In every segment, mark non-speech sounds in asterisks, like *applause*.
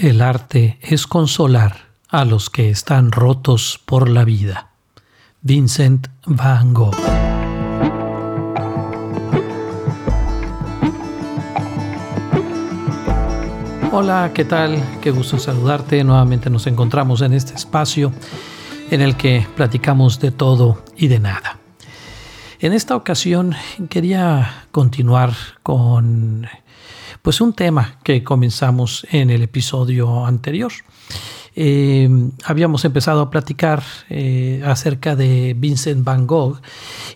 El arte es consolar a los que están rotos por la vida. Vincent Van Gogh. Hola, ¿qué tal? Qué gusto saludarte. Nuevamente nos encontramos en este espacio en el que platicamos de todo y de nada. En esta ocasión quería continuar con pues un tema que comenzamos en el episodio anterior. Eh, habíamos empezado a platicar eh, acerca de Vincent Van Gogh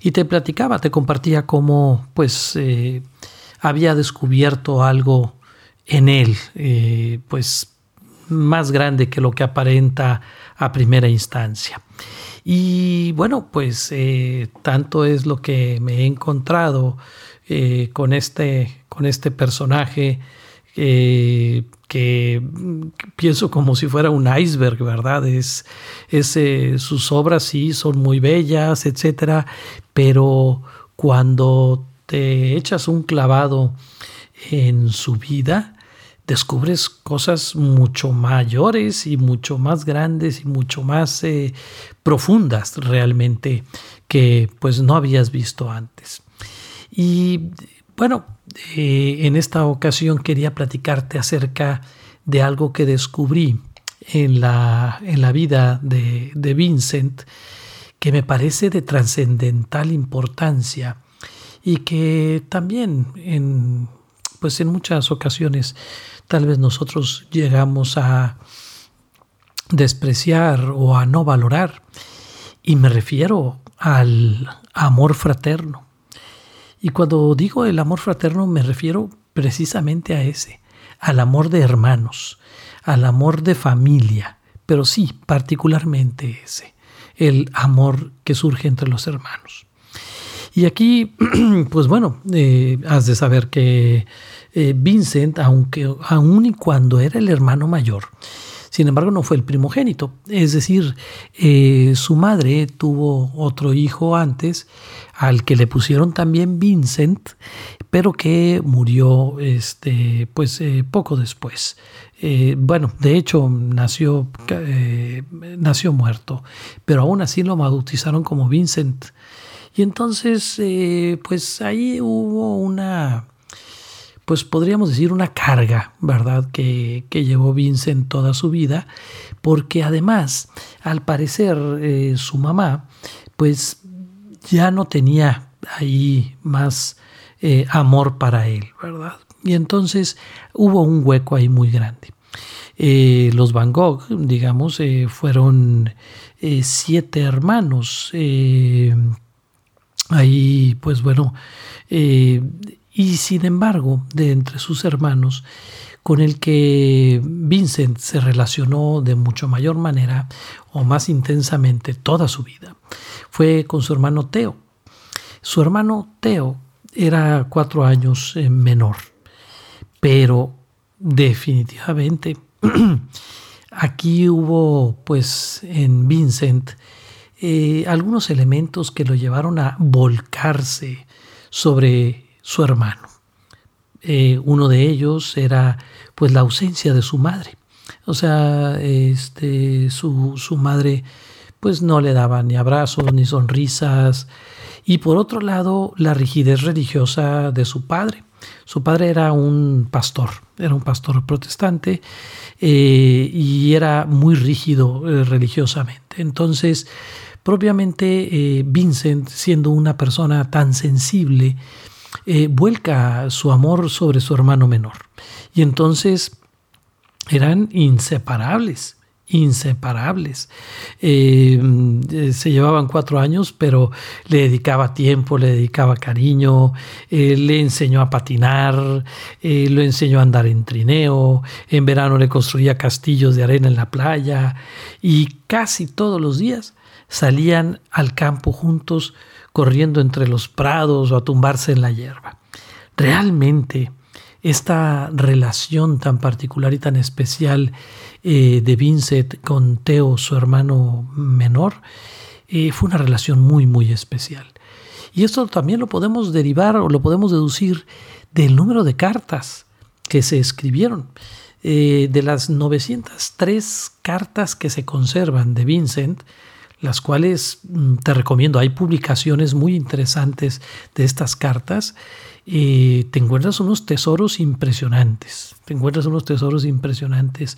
y te platicaba, te compartía cómo pues eh, había descubierto algo en él, pues más grande que lo que aparenta a primera instancia. Y bueno, pues tanto es lo que me he encontrado con, este, con este personaje que pienso como si fuera un iceberg, ¿verdad? Es, sus obras sí son muy bellas, etcétera, pero cuando te echas un clavado en su vida, descubres cosas mucho mayores y mucho más grandes y mucho más eh, profundas realmente que pues no habías visto antes. Y bueno, eh, en esta ocasión quería platicarte acerca de algo que descubrí en la, en la vida de, Vincent que me parece de trascendental importancia y que también en, pues en muchas ocasiones tal vez nosotros llegamos a despreciar o a no valorar. Y me refiero al amor fraterno. Y cuando digo el amor fraterno me refiero precisamente a ese, al amor de hermanos, al amor de familia, pero sí, particularmente ese, el amor que surge entre los hermanos. Y aquí, *clears throat* pues bueno, eh, has de saber que eh, Vincent, aunque aun y cuando era el hermano mayor, sin embargo, no fue el primogénito. Es decir, eh, su madre tuvo otro hijo antes, al que le pusieron también Vincent, pero que murió este, pues, eh, poco después. Eh, bueno, de hecho nació, nació muerto, pero aún así lo bautizaron como Vincent. Y entonces, pues ahí hubo una, pues podríamos decir una carga, ¿verdad? Que, llevó Vincent toda su vida, porque además, al parecer, eh, su mamá, pues ya no tenía ahí más eh, amor para él, ¿verdad? Y entonces hubo un hueco ahí muy grande. Eh, los Van Gogh, digamos, fueron siete hermanos. ahí, pues bueno, y sin embargo, de entre sus hermanos, con el que Vincent se relacionó de mucho mayor manera o más intensamente toda su vida, fue con su hermano Teo. Su hermano Teo era cuatro años eh, menor, pero definitivamente *clears throat* aquí hubo pues en Vincent eh, algunos elementos que lo llevaron a volcarse sobre su hermano. Eh, uno de ellos era pues la ausencia de su madre. O sea, este, su, su madre pues no le daba ni abrazos ni sonrisas. Y por otro lado, la rigidez religiosa de su padre. Su padre era un pastor, era un pastor protestante eh, y era muy rígido eh, religiosamente. Entonces, propiamente Vincent, siendo una persona tan sensible, eh, vuelca su amor sobre su hermano menor. Y entonces eran inseparables inseparables. Eh, se llevaban cuatro años, pero le dedicaba tiempo, le dedicaba cariño, eh, le enseñó a patinar, lo enseñó a andar en trineo, en verano le construía castillos de arena en la playa y casi todos los días salían al campo juntos corriendo entre los prados o a tumbarse en la hierba. Realmente, esta relación tan particular y tan especial eh, de Vincent con Teo, su hermano menor, eh, fue una relación muy, muy especial. Y esto también lo podemos derivar o lo podemos deducir del número de cartas que se escribieron. eh, de las 903 cartas que se conservan de Vincent, las cuales mm, te recomiendo, hay publicaciones muy interesantes de estas cartas, te encuentras unos tesoros impresionantes, te encuentras unos tesoros impresionantes,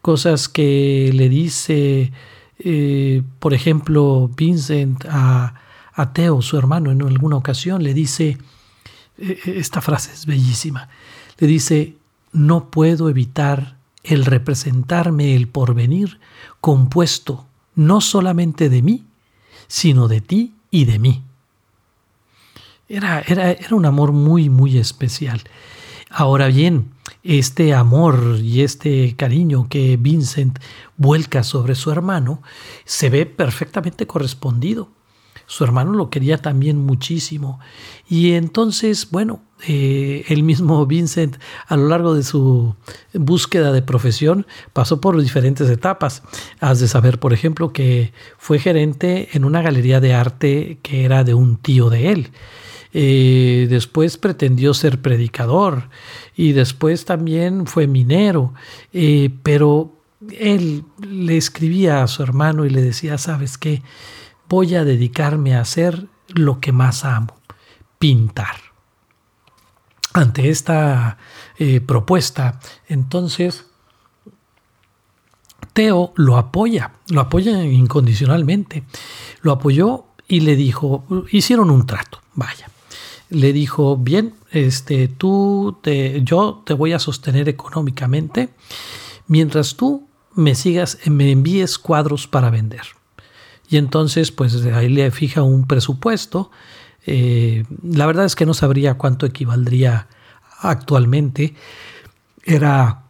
cosas que le dice, eh, por ejemplo, Vincent a, a Teo, su hermano, en alguna ocasión, le dice, eh, esta frase es bellísima, le dice, no puedo evitar el representarme el porvenir compuesto no solamente de mí, sino de ti y de mí. Era, era, era un amor muy, muy especial. Ahora bien, este amor y este cariño que Vincent vuelca sobre su hermano se ve perfectamente correspondido su hermano lo quería también muchísimo. Y entonces, bueno, eh, el mismo *laughs* Vincent a lo largo de su búsqueda de profesión pasó por diferentes etapas. Has de saber, por ejemplo, que fue gerente en una galería de arte que era de un tío de él. Eh, después pretendió ser predicador y después también fue minero, eh, pero él le escribía a su hermano y le decía, ¿sabes qué? Voy a dedicarme a hacer lo que más amo, pintar. Ante esta eh, propuesta, entonces, Teo lo apoya, lo apoya incondicionalmente. Lo apoyó y le dijo, hicieron un trato, vaya. Le dijo, bien, este, tú te, yo te voy a sostener económicamente mientras tú me sigas, me envíes cuadros para vender. Y entonces, pues ahí le fija un presupuesto. Eh, la verdad es que no sabría cuánto equivaldría actualmente. Era,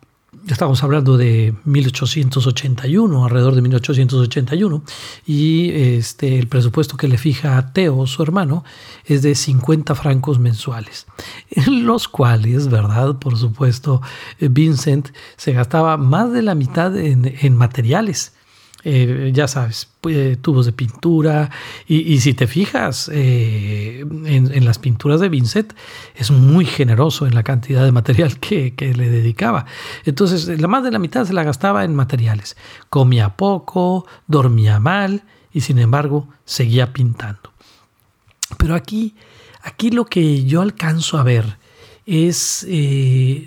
estamos hablando de 1881, alrededor de 1881, y este, el presupuesto que le fija a Teo, su hermano, es de 50 francos mensuales, *laughs* en los cuales, ¿verdad? Por supuesto, Vincent se gastaba más de la mitad en, en materiales eh, ya sabes, eh, tubos de pintura. Y, si te fijas eh, en, las pinturas de Vincent, es muy generoso en la cantidad de material que, le dedicaba. Entonces, la más de la mitad se la gastaba en materiales. Comía poco, dormía mal y sin embargo seguía pintando. Pero aquí, aquí lo que yo alcanzo a ver es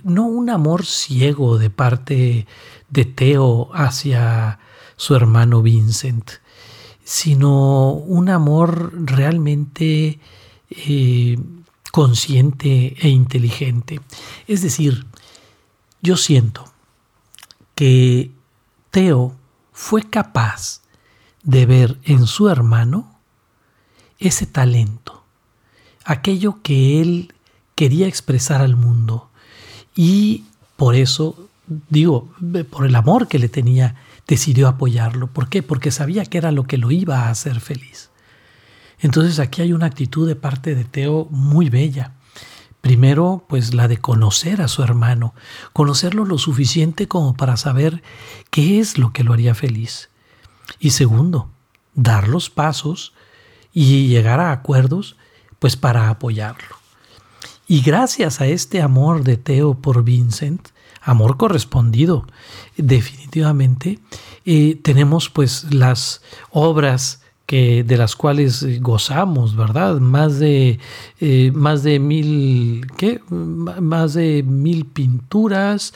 no un amor ciego de parte de Teo hacia su hermano Vincent, sino un amor realmente eh, consciente e inteligente. Es decir, yo siento que Teo fue capaz de ver en su hermano ese talento, aquello que él quería expresar al mundo y por eso, digo, por el amor que le tenía decidió apoyarlo. ¿Por qué? Porque sabía que era lo que lo iba a hacer feliz. Entonces aquí hay una actitud de parte de Teo muy bella. Primero, pues la de conocer a su hermano, conocerlo lo suficiente como para saber qué es lo que lo haría feliz. Y segundo, dar los pasos y llegar a acuerdos, pues para apoyarlo. Y gracias a este amor de Teo por Vincent, amor correspondido, definitivamente, eh, tenemos pues las obras que, de las cuales gozamos, ¿verdad? Más de, eh, más de mil, ¿qué? Más de mil pinturas,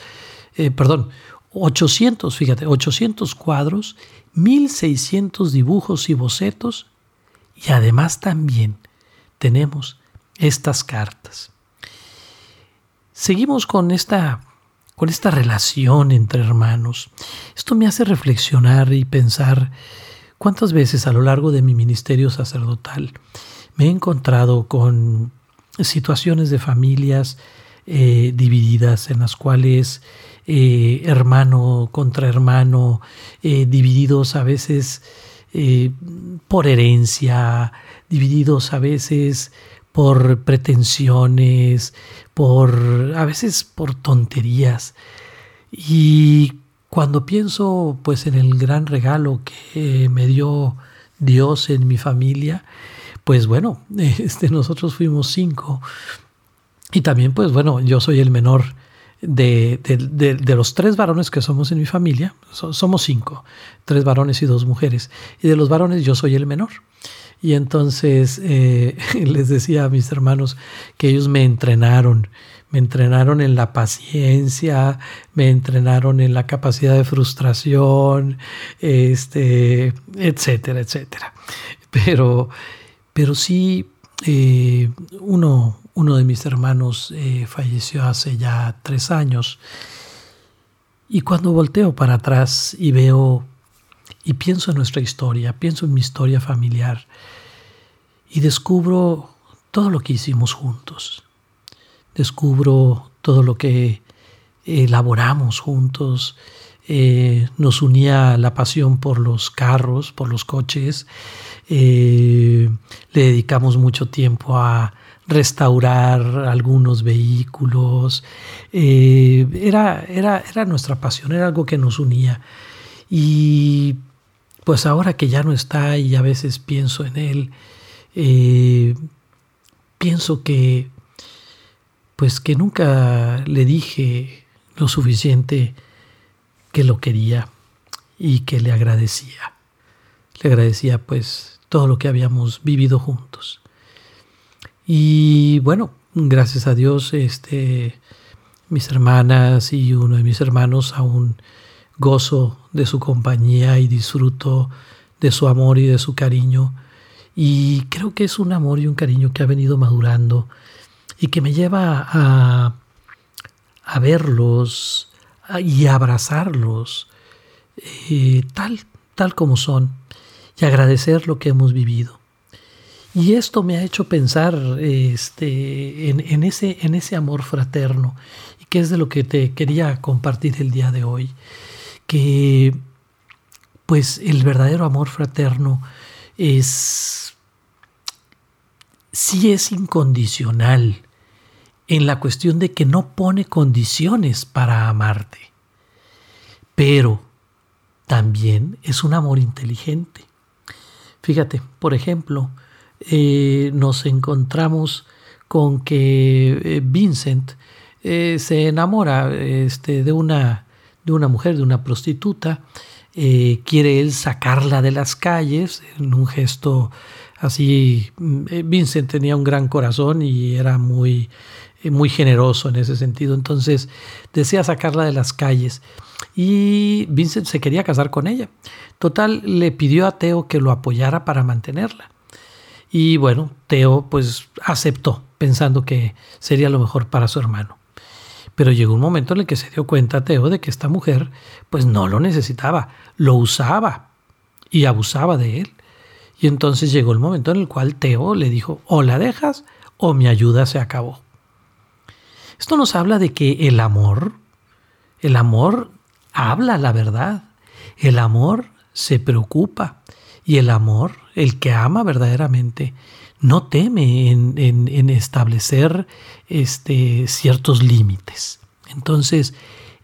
eh, perdón, 800, fíjate, 800 cuadros, 1600 dibujos y bocetos, y además también tenemos estas cartas. Seguimos con esta con esta relación entre hermanos. Esto me hace reflexionar y pensar cuántas veces a lo largo de mi ministerio sacerdotal me he encontrado con situaciones de familias eh, divididas en las cuales eh, hermano contra hermano, eh, divididos a veces por herencia, divididos a veces por pretensiones, por a veces por tonterías. Y cuando pienso pues en el gran regalo que me dio Dios en mi familia, pues bueno, *laughs* este, nosotros fuimos cinco. Y también pues bueno, yo soy el menor de, los tres varones que somos en mi familia, somos cinco, tres varones y dos mujeres, y de los varones yo soy el menor. Y entonces eh, *laughs* les decía a mis hermanos que ellos me entrenaron, me entrenaron en la paciencia, me entrenaron en la capacidad de frustración, este, etcétera, etcétera. Pero, pero sí, eh, uno, uno de mis hermanos eh, falleció hace ya tres años. Y cuando volteo para atrás y veo y pienso en nuestra historia, pienso en mi historia familiar y descubro todo lo que hicimos juntos. Descubro todo lo que elaboramos juntos. Eh, nos unía la pasión por los carros, por los coches. Eh, le dedicamos mucho tiempo a restaurar algunos vehículos. Eh, era, era, era nuestra pasión, era algo que nos unía. Y pues ahora que ya no está y a veces pienso en él, eh, pienso que pues que nunca le dije lo suficiente que lo quería y que le agradecía. Le agradecía pues todo lo que habíamos vivido juntos. Y bueno, gracias a Dios, este, mis hermanas y uno de mis hermanos aún gozo de su compañía y disfruto de su amor y de su cariño. Y creo que es un amor y un cariño que ha venido madurando y que me lleva a, a verlos y a abrazarlos eh, tal, tal como son y agradecer lo que hemos vivido. Y esto me ha hecho pensar este, en, ese, en ese amor fraterno, y que es de lo que te quería compartir el día de hoy, que pues el verdadero amor fraterno es, sí es incondicional, en la cuestión de que no pone condiciones para amarte, pero también es un amor inteligente. Fíjate, por ejemplo, eh, nos encontramos con que eh, Vincent eh, se enamora este, de, una, de una mujer, de una prostituta, quiere él sacarla de las calles en un gesto así. Mm, Vincent tenía un gran corazón y era muy, muy generoso en ese sentido, entonces desea sacarla de las calles y Vincent se quería casar con ella. Total, le pidió a Teo que lo apoyara para mantenerla. Y bueno, Teo pues aceptó, pensando que sería lo mejor para su hermano. Pero llegó un momento en el que se dio cuenta Teo de que esta mujer pues no lo necesitaba, lo usaba y abusaba de él. Y entonces llegó el momento en el cual Teo le dijo, o la dejas o mi ayuda se acabó. Esto nos habla de que el amor, el amor habla la verdad, el amor se preocupa y el amor el que ama verdaderamente no teme en, establecer este, ciertos límites. Entonces,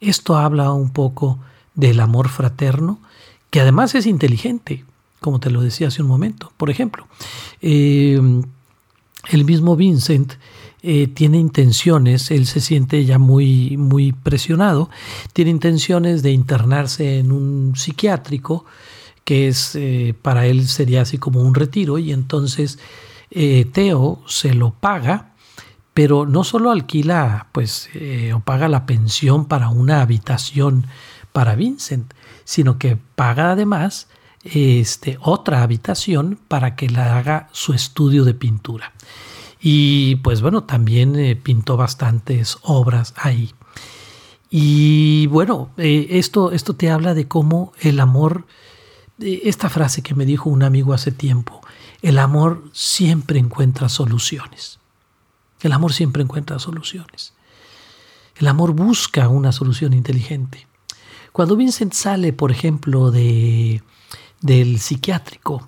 esto habla un poco del amor fraterno, que además es inteligente, como te lo decía hace un momento. Por ejemplo, eh, el mismo Vincent eh, tiene intenciones, él se siente ya muy, muy presionado, tiene intenciones de internarse en un psiquiátrico, que es eh, para él sería así como un retiro y entonces eh, Teo se lo paga, pero no solo alquila pues eh, o paga la pensión para una habitación para Vincent, sino que paga además este, otra habitación para que le haga su estudio de pintura. Y pues bueno, también pintó bastantes obras ahí. Y bueno, esto, esto te habla de cómo el amor esta frase que me dijo un amigo hace tiempo, el amor siempre encuentra soluciones. El amor siempre encuentra soluciones. El amor busca una solución inteligente. Cuando Vincent sale, por ejemplo, de, del psiquiátrico,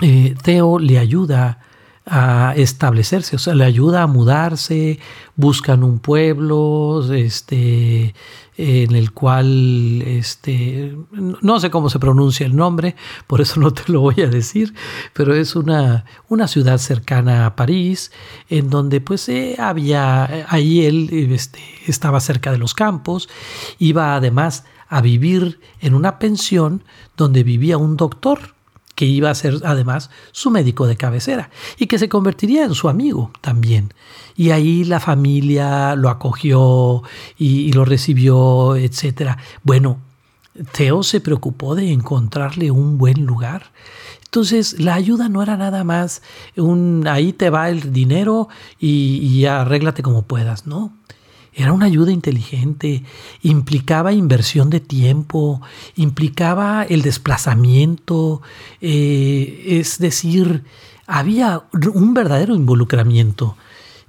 eh, Theo le ayuda a establecerse, o sea, le ayuda a mudarse, buscan un pueblo, este, en el cual, este, no sé cómo se pronuncia el nombre, por eso no te lo voy a decir, pero es una, una ciudad cercana a París, en donde pues eh, había, ahí él este, estaba cerca de los campos, iba además a vivir en una pensión donde vivía un doctor, que iba a ser además su médico de cabecera y que se convertiría en su amigo también. Y ahí la familia lo acogió y, lo recibió, etc. Bueno, Teo se preocupó de encontrarle un buen lugar. Entonces la ayuda no era nada más un ahí te va el dinero y, y arréglate como puedas, ¿no? Era una ayuda inteligente, implicaba inversión de tiempo, implicaba el desplazamiento, eh, es decir, había un verdadero involucramiento.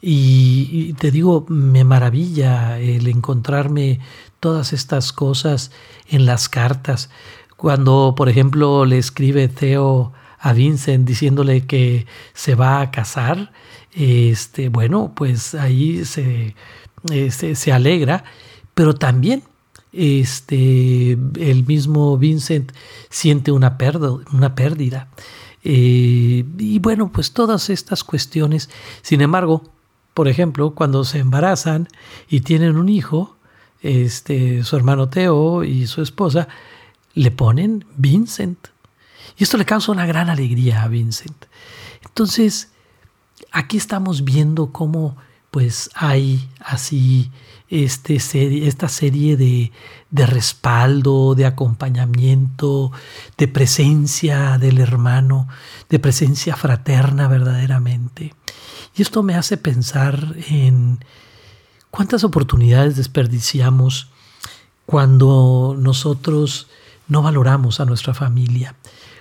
Y, te digo, me maravilla el encontrarme todas estas cosas en las cartas. Cuando, por ejemplo, le escribe Theo a Vincent diciéndole que se va a casar, este, bueno, pues ahí se este, se alegra, pero también este, el mismo Vincent siente una. Una pérdida. Eh, y bueno, pues todas estas cuestiones. Sin embargo, por ejemplo, cuando se embarazan y tienen un hijo, este, su hermano Teo y su esposa, le ponen Vincent. Y esto le causa una gran alegría a Vincent. Entonces, aquí estamos viendo cómo pues hay así este serie, esta serie de, de, respaldo, de acompañamiento, de presencia del hermano, de presencia fraterna verdaderamente. Y esto me hace pensar en cuántas oportunidades desperdiciamos cuando nosotros no valoramos a nuestra familia,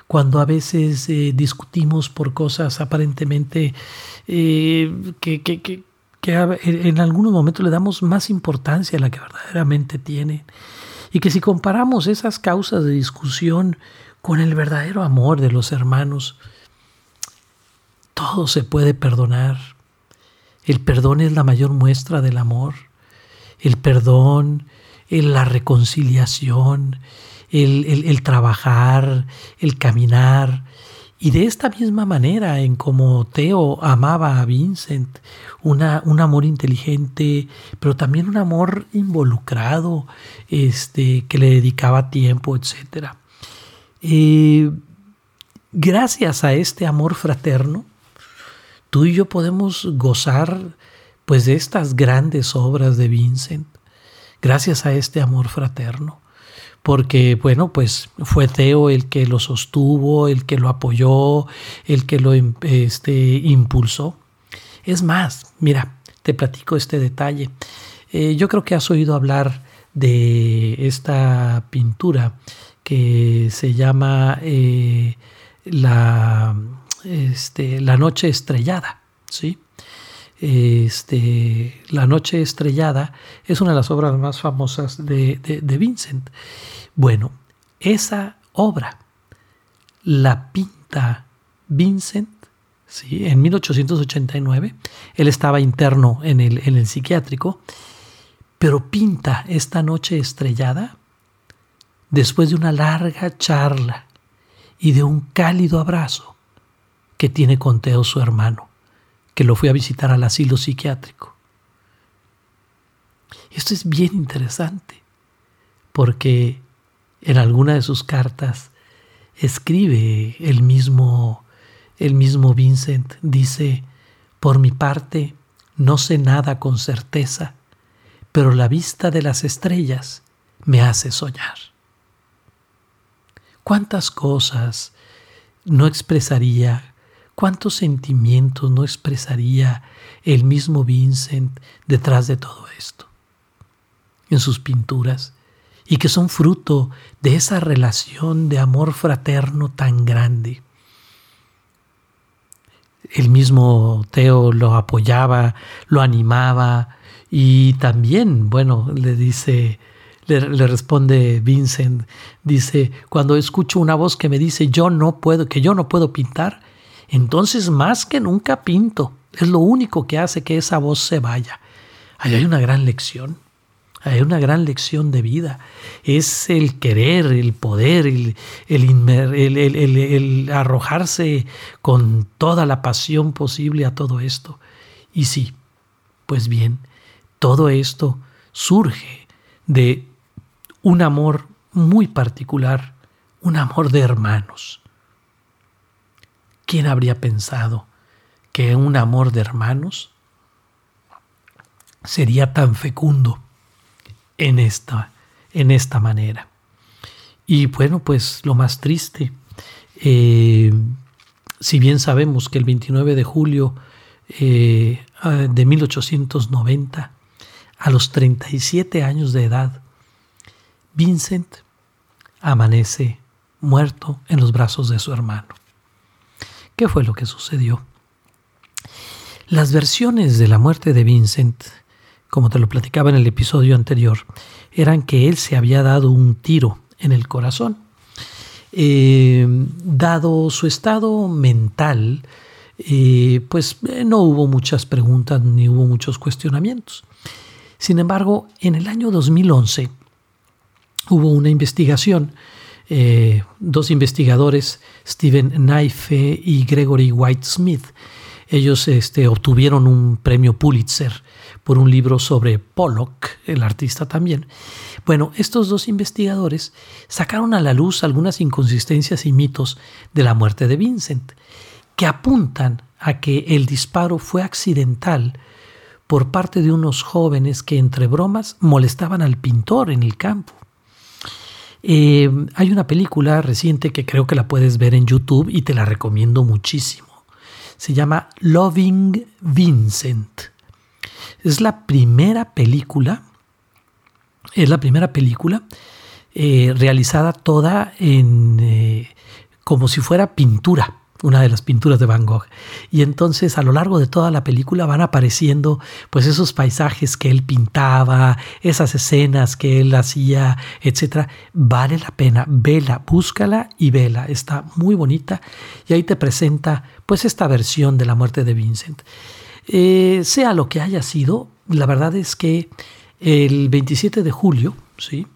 cuando a veces eh, discutimos por cosas aparentemente eh, que, que, que en algunos momentos le damos más importancia a la que verdaderamente tiene. Y que si comparamos esas causas de discusión con el verdadero amor de los hermanos, todo se puede perdonar. El perdón es la mayor muestra del amor. El perdón, la reconciliación, el, el trabajar, el caminar, y de esta misma manera en como Teo amaba a Vincent, una, un amor inteligente, pero también un amor involucrado, este, que le dedicaba tiempo, etc. Eh, gracias a este amor fraterno, tú y yo podemos gozar pues de estas grandes obras de Vincent, gracias a este amor fraterno porque bueno, pues fue Teo el que lo sostuvo, el que lo apoyó, el que lo este, impulsó. Es más, mira, te platico este detalle. Eh, yo creo que has oído hablar de esta pintura que se llama eh, la, este, la Noche Estrellada, ¿sí? Este, La Noche Estrellada es una de las obras más famosas de, Vincent. Bueno, esa obra la pinta Vincent ¿sí? en 1889. Él estaba interno en el, en el psiquiátrico, pero pinta esta noche estrellada después de una larga charla y de un cálido abrazo que tiene con Teo su hermano que lo fui a visitar al asilo psiquiátrico. Esto es bien interesante, porque en alguna de sus cartas escribe el mismo, el mismo Vincent, dice, por mi parte, no sé nada con certeza, pero la vista de las estrellas me hace soñar. ¿Cuántas cosas no expresaría ¿Cuántos sentimientos no expresaría el mismo Vincent detrás de todo esto? En sus pinturas, y que son fruto de esa relación de amor fraterno tan grande. El mismo Teo lo apoyaba, lo animaba y también, bueno, le dice, le, le, responde Vincent, dice, cuando escucho una voz que me dice yo no puedo, que yo no puedo pintar, entonces más que nunca pinto. Es lo único que hace que esa voz se vaya. Ahí hay una gran lección. Hay una gran lección de vida. Es el querer, el poder, el, el, arrojarse con toda la pasión posible a todo esto. Y sí, pues bien, todo esto surge de un amor muy particular, un amor de hermanos. ¿Quién habría pensado que un amor de hermanos sería tan fecundo en esta, en esta manera? Y bueno, pues lo más triste, eh, si bien sabemos que el 29 de julio eh, de 1890, a los 37 años de edad, Vincent amanece muerto en los brazos de su hermano. ¿Qué fue lo que sucedió? Las versiones de la muerte de Vincent, como te lo platicaba en el episodio anterior, eran que él se había dado un tiro en el corazón. Eh, dado su estado mental, eh, pues eh, no hubo muchas preguntas ni hubo muchos cuestionamientos. Sin embargo, en el año 2011 hubo una investigación, dos investigadores, Stephen Knife y Gregory White Smith, ellos este, obtuvieron un premio Pulitzer por un libro sobre Pollock, el artista también. Bueno, estos dos investigadores sacaron a la luz algunas inconsistencias y mitos de la muerte de Vincent, que apuntan a que el disparo fue accidental por parte de unos jóvenes que entre bromas molestaban al pintor en el campo. Eh, hay una película reciente que creo que la puedes ver en YouTube y te la recomiendo muchísimo se llama Loving Vincent. Es la primera película, es la primera película eh, realizada toda en eh, como si fuera pintura una de las pinturas de Van Gogh. Y entonces a lo largo de toda la película van apareciendo pues esos paisajes que él pintaba, esas escenas que él hacía, etcétera. Vale la pena, vela, búscala y vela. Está muy bonita y ahí te presenta pues esta versión de la muerte de Vincent. Eh, sea lo que haya sido, la verdad es que el 27 de julio, ¿sí?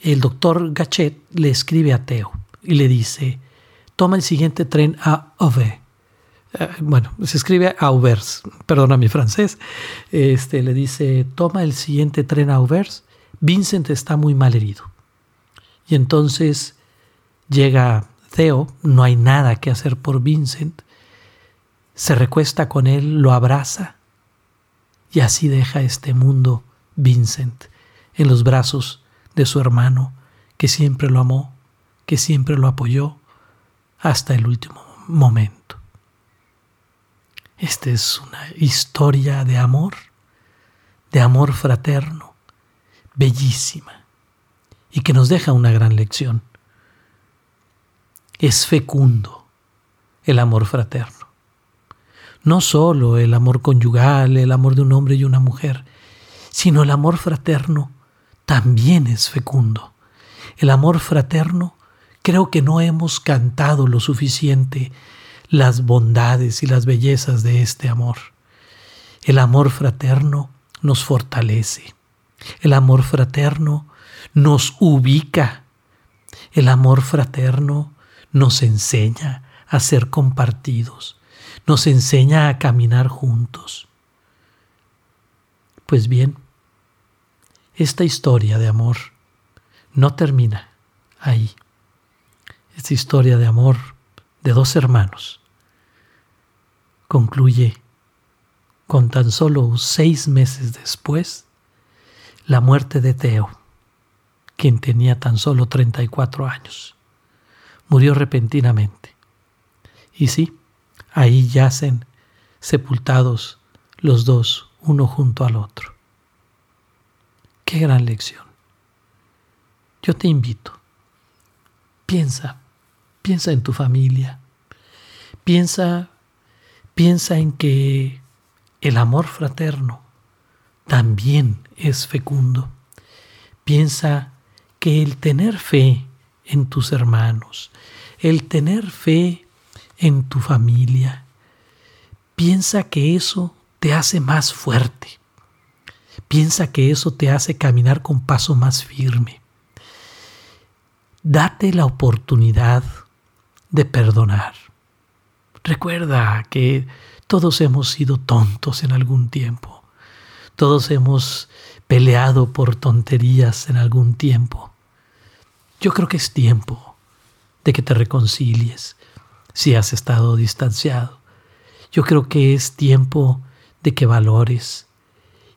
el doctor Gachet le escribe a Teo y le dice, toma el siguiente tren a Auvers. Eh, bueno, se escribe Auvers, perdona mi francés. Este, le dice, toma el siguiente tren a Auvers. Vincent está muy mal herido. Y entonces llega Theo, no hay nada que hacer por Vincent. Se recuesta con él, lo abraza y así deja este mundo Vincent en los brazos de su hermano que siempre lo amó, que siempre lo apoyó hasta el último momento. Esta es una historia de amor, de amor fraterno, bellísima, y que nos deja una gran lección. Es fecundo el amor fraterno. No solo el amor conyugal, el amor de un hombre y una mujer, sino el amor fraterno también es fecundo. El amor fraterno Creo que no hemos cantado lo suficiente las bondades y las bellezas de este amor. El amor fraterno nos fortalece. El amor fraterno nos ubica. El amor fraterno nos enseña a ser compartidos. Nos enseña a caminar juntos. Pues bien, esta historia de amor no termina ahí esta historia de amor de dos hermanos concluye con tan solo seis meses después la muerte de Teo, quien tenía tan solo 34 años. Murió repentinamente. Y sí, ahí yacen sepultados los dos, uno junto al otro. Qué gran lección. Yo te invito, piensa Piensa en tu familia. Piensa, piensa en que el amor fraterno también es fecundo. Piensa que el tener fe en tus hermanos, el tener fe en tu familia. Piensa que eso te hace más fuerte. Piensa que eso te hace caminar con paso más firme. Date la oportunidad de perdonar. Recuerda que todos hemos sido tontos en algún tiempo. Todos hemos peleado por tonterías en algún tiempo. Yo creo que es tiempo de que te reconcilies si has estado distanciado. Yo creo que es tiempo de que valores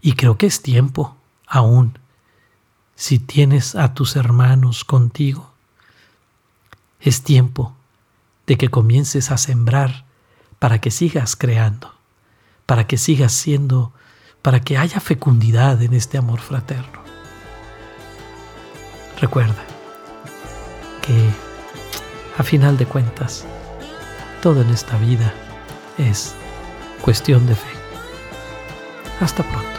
y creo que es tiempo aún si tienes a tus hermanos contigo. Es tiempo de que comiences a sembrar para que sigas creando, para que sigas siendo, para que haya fecundidad en este amor fraterno. Recuerda que a final de cuentas, todo en esta vida es cuestión de fe. Hasta pronto.